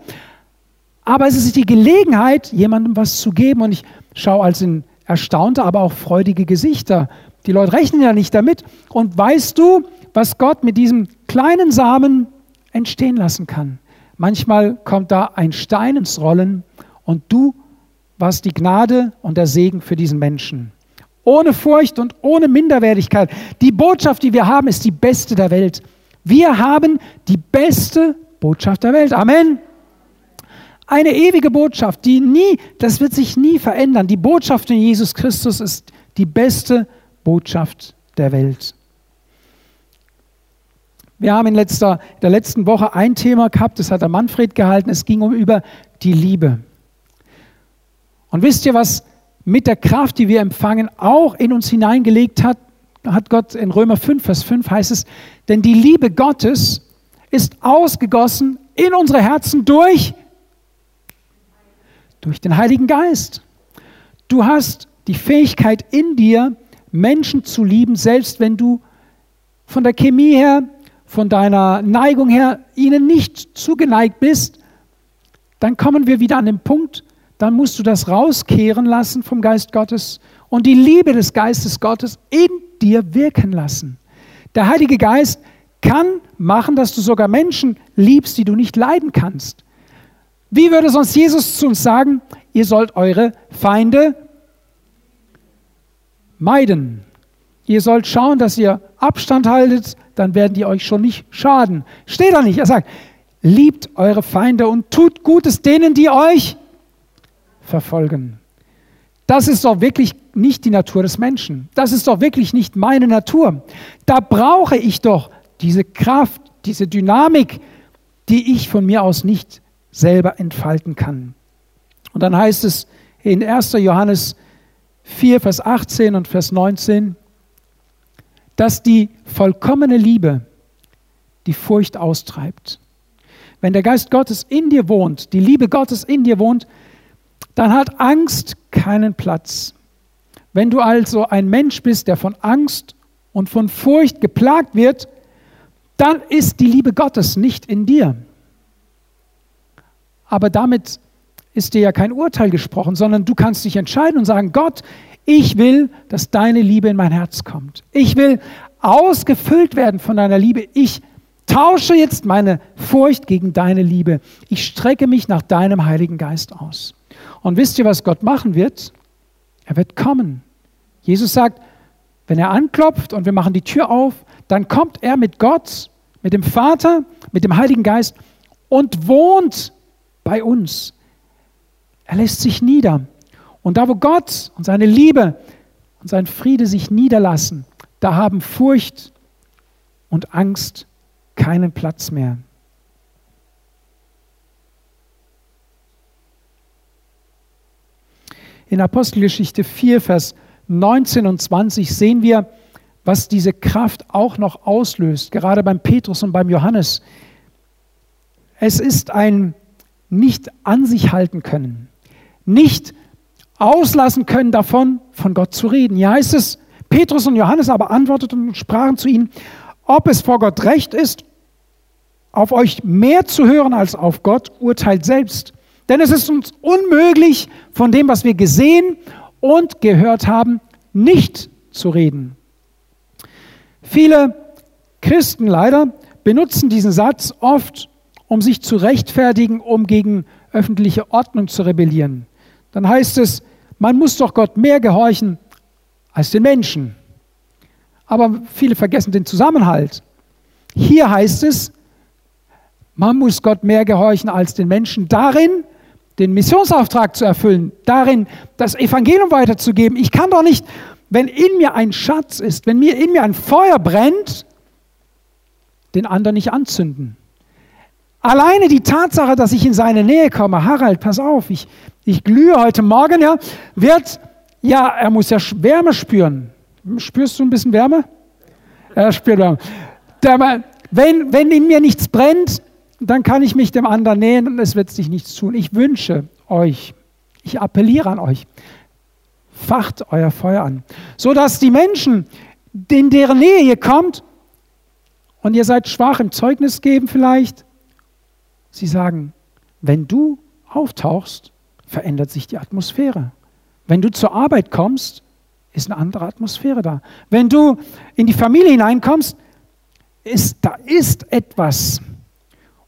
Aber es ist die Gelegenheit, jemandem was zu geben. Und ich schaue als in erstaunte, aber auch freudige Gesichter. Die Leute rechnen ja nicht damit. Und weißt du, was Gott mit diesem kleinen Samen entstehen lassen kann? Manchmal kommt da ein Stein ins Rollen und du warst die Gnade und der Segen für diesen Menschen. Ohne Furcht und ohne Minderwertigkeit. Die Botschaft, die wir haben, ist die beste der Welt. Wir haben die beste Botschaft der Welt. Amen. Eine ewige Botschaft, die nie, das wird sich nie verändern. Die Botschaft in Jesus Christus ist die beste Botschaft der Welt. Wir haben in, letzter, in der letzten Woche ein Thema gehabt, das hat der Manfred gehalten, es ging um über die Liebe. Und wisst ihr, was mit der Kraft, die wir empfangen, auch in uns hineingelegt hat, hat Gott in Römer 5, Vers 5 heißt es, denn die Liebe Gottes ist ausgegossen in unsere Herzen durch durch den Heiligen Geist. Du hast die Fähigkeit in dir, Menschen zu lieben, selbst wenn du von der Chemie her, von deiner Neigung her ihnen nicht zugeneigt bist, dann kommen wir wieder an den Punkt, dann musst du das rauskehren lassen vom Geist Gottes und die Liebe des Geistes Gottes in dir wirken lassen. Der Heilige Geist kann machen, dass du sogar Menschen liebst, die du nicht leiden kannst. Wie würde sonst Jesus zu uns sagen, ihr sollt eure Feinde meiden. Ihr sollt schauen, dass ihr Abstand haltet, dann werden die euch schon nicht schaden. Steht da nicht. Er sagt, liebt eure Feinde und tut Gutes denen, die euch verfolgen. Das ist doch wirklich nicht die Natur des Menschen. Das ist doch wirklich nicht meine Natur. Da brauche ich doch diese Kraft, diese Dynamik, die ich von mir aus nicht selber entfalten kann. Und dann heißt es in 1. Johannes 4, Vers 18 und Vers 19, dass die vollkommene Liebe die Furcht austreibt. Wenn der Geist Gottes in dir wohnt, die Liebe Gottes in dir wohnt, dann hat Angst keinen Platz. Wenn du also ein Mensch bist, der von Angst und von Furcht geplagt wird, dann ist die Liebe Gottes nicht in dir. Aber damit ist dir ja kein Urteil gesprochen, sondern du kannst dich entscheiden und sagen, Gott, ich will, dass deine Liebe in mein Herz kommt. Ich will ausgefüllt werden von deiner Liebe. Ich tausche jetzt meine Furcht gegen deine Liebe. Ich strecke mich nach deinem Heiligen Geist aus. Und wisst ihr, was Gott machen wird? Er wird kommen. Jesus sagt, wenn er anklopft und wir machen die Tür auf, dann kommt er mit Gott, mit dem Vater, mit dem Heiligen Geist und wohnt bei uns. Er lässt sich nieder. Und da, wo Gott und seine Liebe und sein Friede sich niederlassen, da haben Furcht und Angst keinen Platz mehr. In Apostelgeschichte 4, Vers 19 und 20 sehen wir, was diese Kraft auch noch auslöst, gerade beim Petrus und beim Johannes. Es ist ein nicht an sich halten können, nicht auslassen können davon, von Gott zu reden. Hier heißt es, Petrus und Johannes aber antworteten und sprachen zu ihnen, ob es vor Gott recht ist, auf euch mehr zu hören als auf Gott, urteilt selbst. Denn es ist uns unmöglich, von dem, was wir gesehen und gehört haben, nicht zu reden. Viele Christen leider benutzen diesen Satz oft, um sich zu rechtfertigen, um gegen öffentliche Ordnung zu rebellieren. Dann heißt es, man muss doch Gott mehr gehorchen als den Menschen. Aber viele vergessen den Zusammenhalt. Hier heißt es, man muss Gott mehr gehorchen als den Menschen darin, den Missionsauftrag zu erfüllen, darin das Evangelium weiterzugeben. Ich kann doch nicht, wenn in mir ein Schatz ist, wenn mir in mir ein Feuer brennt, den anderen nicht anzünden. Alleine die Tatsache, dass ich in seine Nähe komme, Harald, pass auf, ich, ich glühe heute Morgen, ja, wird, ja, er muss ja Wärme spüren. Spürst du ein bisschen Wärme? Er spürt Wärme. Der, wenn, wenn in mir nichts brennt, dann kann ich mich dem anderen nähen und es wird sich nichts tun. Ich wünsche euch, ich appelliere an euch, facht euer Feuer an, sodass die Menschen, in deren Nähe ihr kommt, und ihr seid schwach im Zeugnis geben vielleicht, sie sagen, wenn du auftauchst, verändert sich die Atmosphäre. Wenn du zur Arbeit kommst, ist eine andere Atmosphäre da. Wenn du in die Familie hineinkommst, ist, da ist etwas.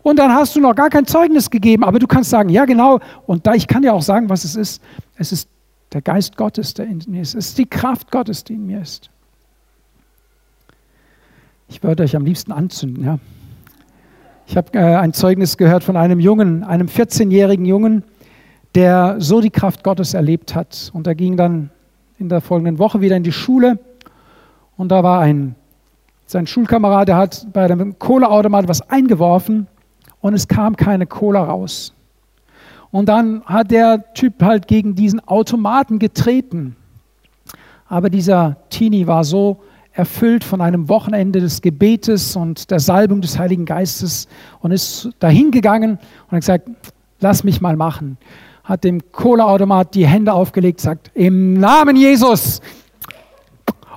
Und dann hast du noch gar kein Zeugnis gegeben, aber du kannst sagen, ja genau, und da ich kann dir auch sagen, was es ist. Es ist der Geist Gottes, der in mir ist. Es ist die Kraft Gottes, die in mir ist. Ich würde euch am liebsten anzünden, ja. Ich habe äh, ein Zeugnis gehört von einem Jungen, einem 14-jährigen Jungen, der so die Kraft Gottes erlebt hat. Und er ging dann in der folgenden Woche wieder in die Schule und da war ein, sein Schulkamerad, der hat bei einem Kohleautomat was eingeworfen und es kam keine Cola raus. Und dann hat der Typ halt gegen diesen Automaten getreten. Aber dieser Teenie war so erfüllt von einem Wochenende des Gebetes und der Salbung des Heiligen Geistes und ist dahin gegangen und hat gesagt, lass mich mal machen. Hat dem Cola-Automat die Hände aufgelegt, sagt, im Namen Jesus.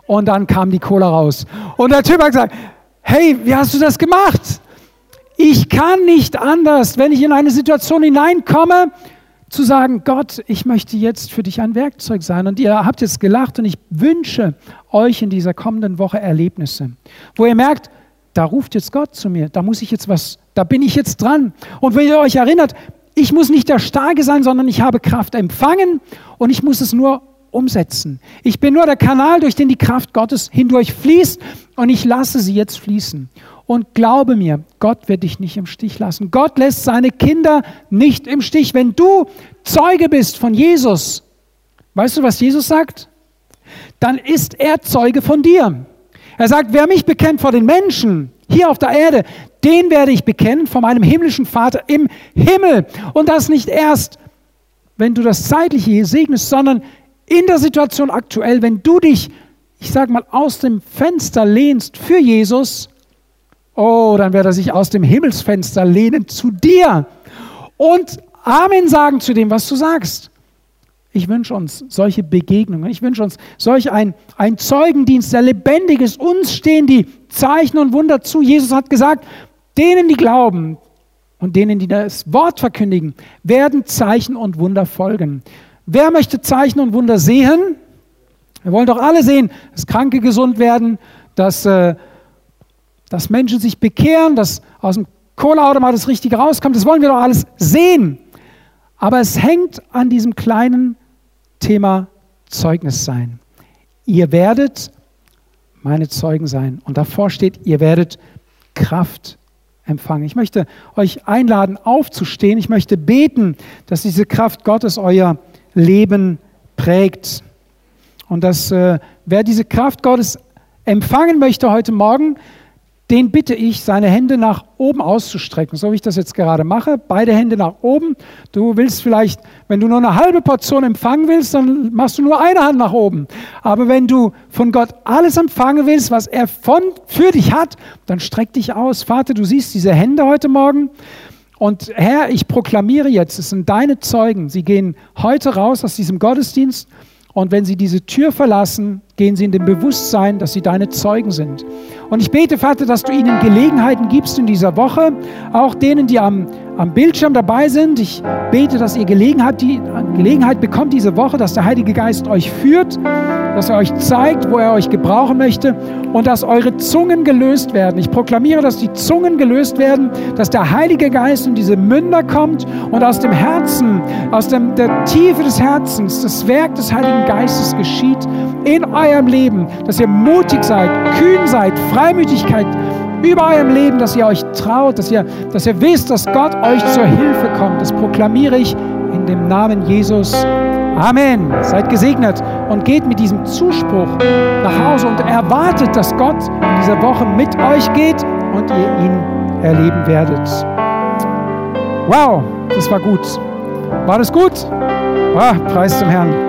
Und dann kam die Cola raus. Und der Typ hat gesagt, hey, wie hast du das gemacht? Ich kann nicht anders, wenn ich in eine Situation hineinkomme, zu sagen, Gott, ich möchte jetzt für dich ein Werkzeug sein. Und ihr habt jetzt gelacht und ich wünsche euch in dieser kommenden Woche Erlebnisse, wo ihr merkt, da ruft jetzt Gott zu mir, da muss ich jetzt was, da bin ich jetzt dran. Und wenn ihr euch erinnert, ich muss nicht der Starke sein, sondern ich habe Kraft empfangen und ich muss es nur umsetzen. Ich bin nur der Kanal, durch den die Kraft Gottes hindurch fließt und ich lasse sie jetzt fließen. Und glaube mir, Gott wird dich nicht im Stich lassen. Gott lässt seine Kinder nicht im Stich. Wenn du Zeuge bist von Jesus, weißt du, was Jesus sagt? Dann ist er Zeuge von dir. Er sagt, wer mich bekennt vor den Menschen hier auf der Erde, den werde ich bekennen vor meinem himmlischen Vater im Himmel. Und das nicht erst, wenn du das Zeitliche hier segnest, sondern in der Situation aktuell, wenn du dich, ich sage mal, aus dem Fenster lehnst für Jesus, Oh, dann wird er sich aus dem Himmelsfenster lehnen zu dir und Amen sagen zu dem, was du sagst. Ich wünsche uns solche Begegnungen. Ich wünsche uns solch ein, ein Zeugendienst, der lebendig ist. Uns stehen die Zeichen und Wunder zu. Jesus hat gesagt, denen, die glauben und denen, die das Wort verkündigen, werden Zeichen und Wunder folgen. Wer möchte Zeichen und Wunder sehen? Wir wollen doch alle sehen, dass Kranke gesund werden, dass äh, dass Menschen sich bekehren, dass aus dem Kohleautomat das Richtige rauskommt. Das wollen wir doch alles sehen. Aber es hängt an diesem kleinen Thema Zeugnis sein. Ihr werdet meine Zeugen sein. Und davor steht, ihr werdet Kraft empfangen. Ich möchte euch einladen, aufzustehen. Ich möchte beten, dass diese Kraft Gottes euer Leben prägt. Und dass äh, wer diese Kraft Gottes empfangen möchte heute Morgen, den bitte ich, seine Hände nach oben auszustrecken, so wie ich das jetzt gerade mache. Beide Hände nach oben. Du willst vielleicht, wenn du nur eine halbe Portion empfangen willst, dann machst du nur eine Hand nach oben. Aber wenn du von Gott alles empfangen willst, was er von, für dich hat, dann streck dich aus. Vater, du siehst diese Hände heute Morgen Und Herr, ich proklamiere jetzt, es sind deine Zeugen. Sie gehen heute raus aus diesem Gottesdienst und wenn sie diese Tür verlassen, gehen sie in dem Bewusstsein, dass sie deine Zeugen sind. Und ich bete, Vater, dass du ihnen Gelegenheiten gibst in dieser Woche, auch denen, die am, am Bildschirm dabei sind. Ich bete, dass ihr Gelegenheit, die, Gelegenheit bekommt diese Woche, dass der Heilige Geist euch führt, dass er euch zeigt, wo er euch gebrauchen möchte und dass eure Zungen gelöst werden. Ich proklamiere, dass die Zungen gelöst werden, dass der Heilige Geist in diese Münder kommt und aus dem Herzen, aus dem, der Tiefe des Herzens, das Werk des Heiligen Geistes geschieht in eurem Leben, dass ihr mutig seid, kühn seid, Freimütigkeit über eurem Leben, dass ihr euch traut, dass ihr, dass ihr wisst, dass Gott euch zur Hilfe kommt. Das proklamiere ich in dem Namen Jesus. Amen. Seid gesegnet und geht mit diesem Zuspruch nach Hause und erwartet, dass Gott in dieser Woche mit euch geht und ihr ihn erleben werdet. Wow, das war gut. War das gut? Ah, Preis zum Herrn.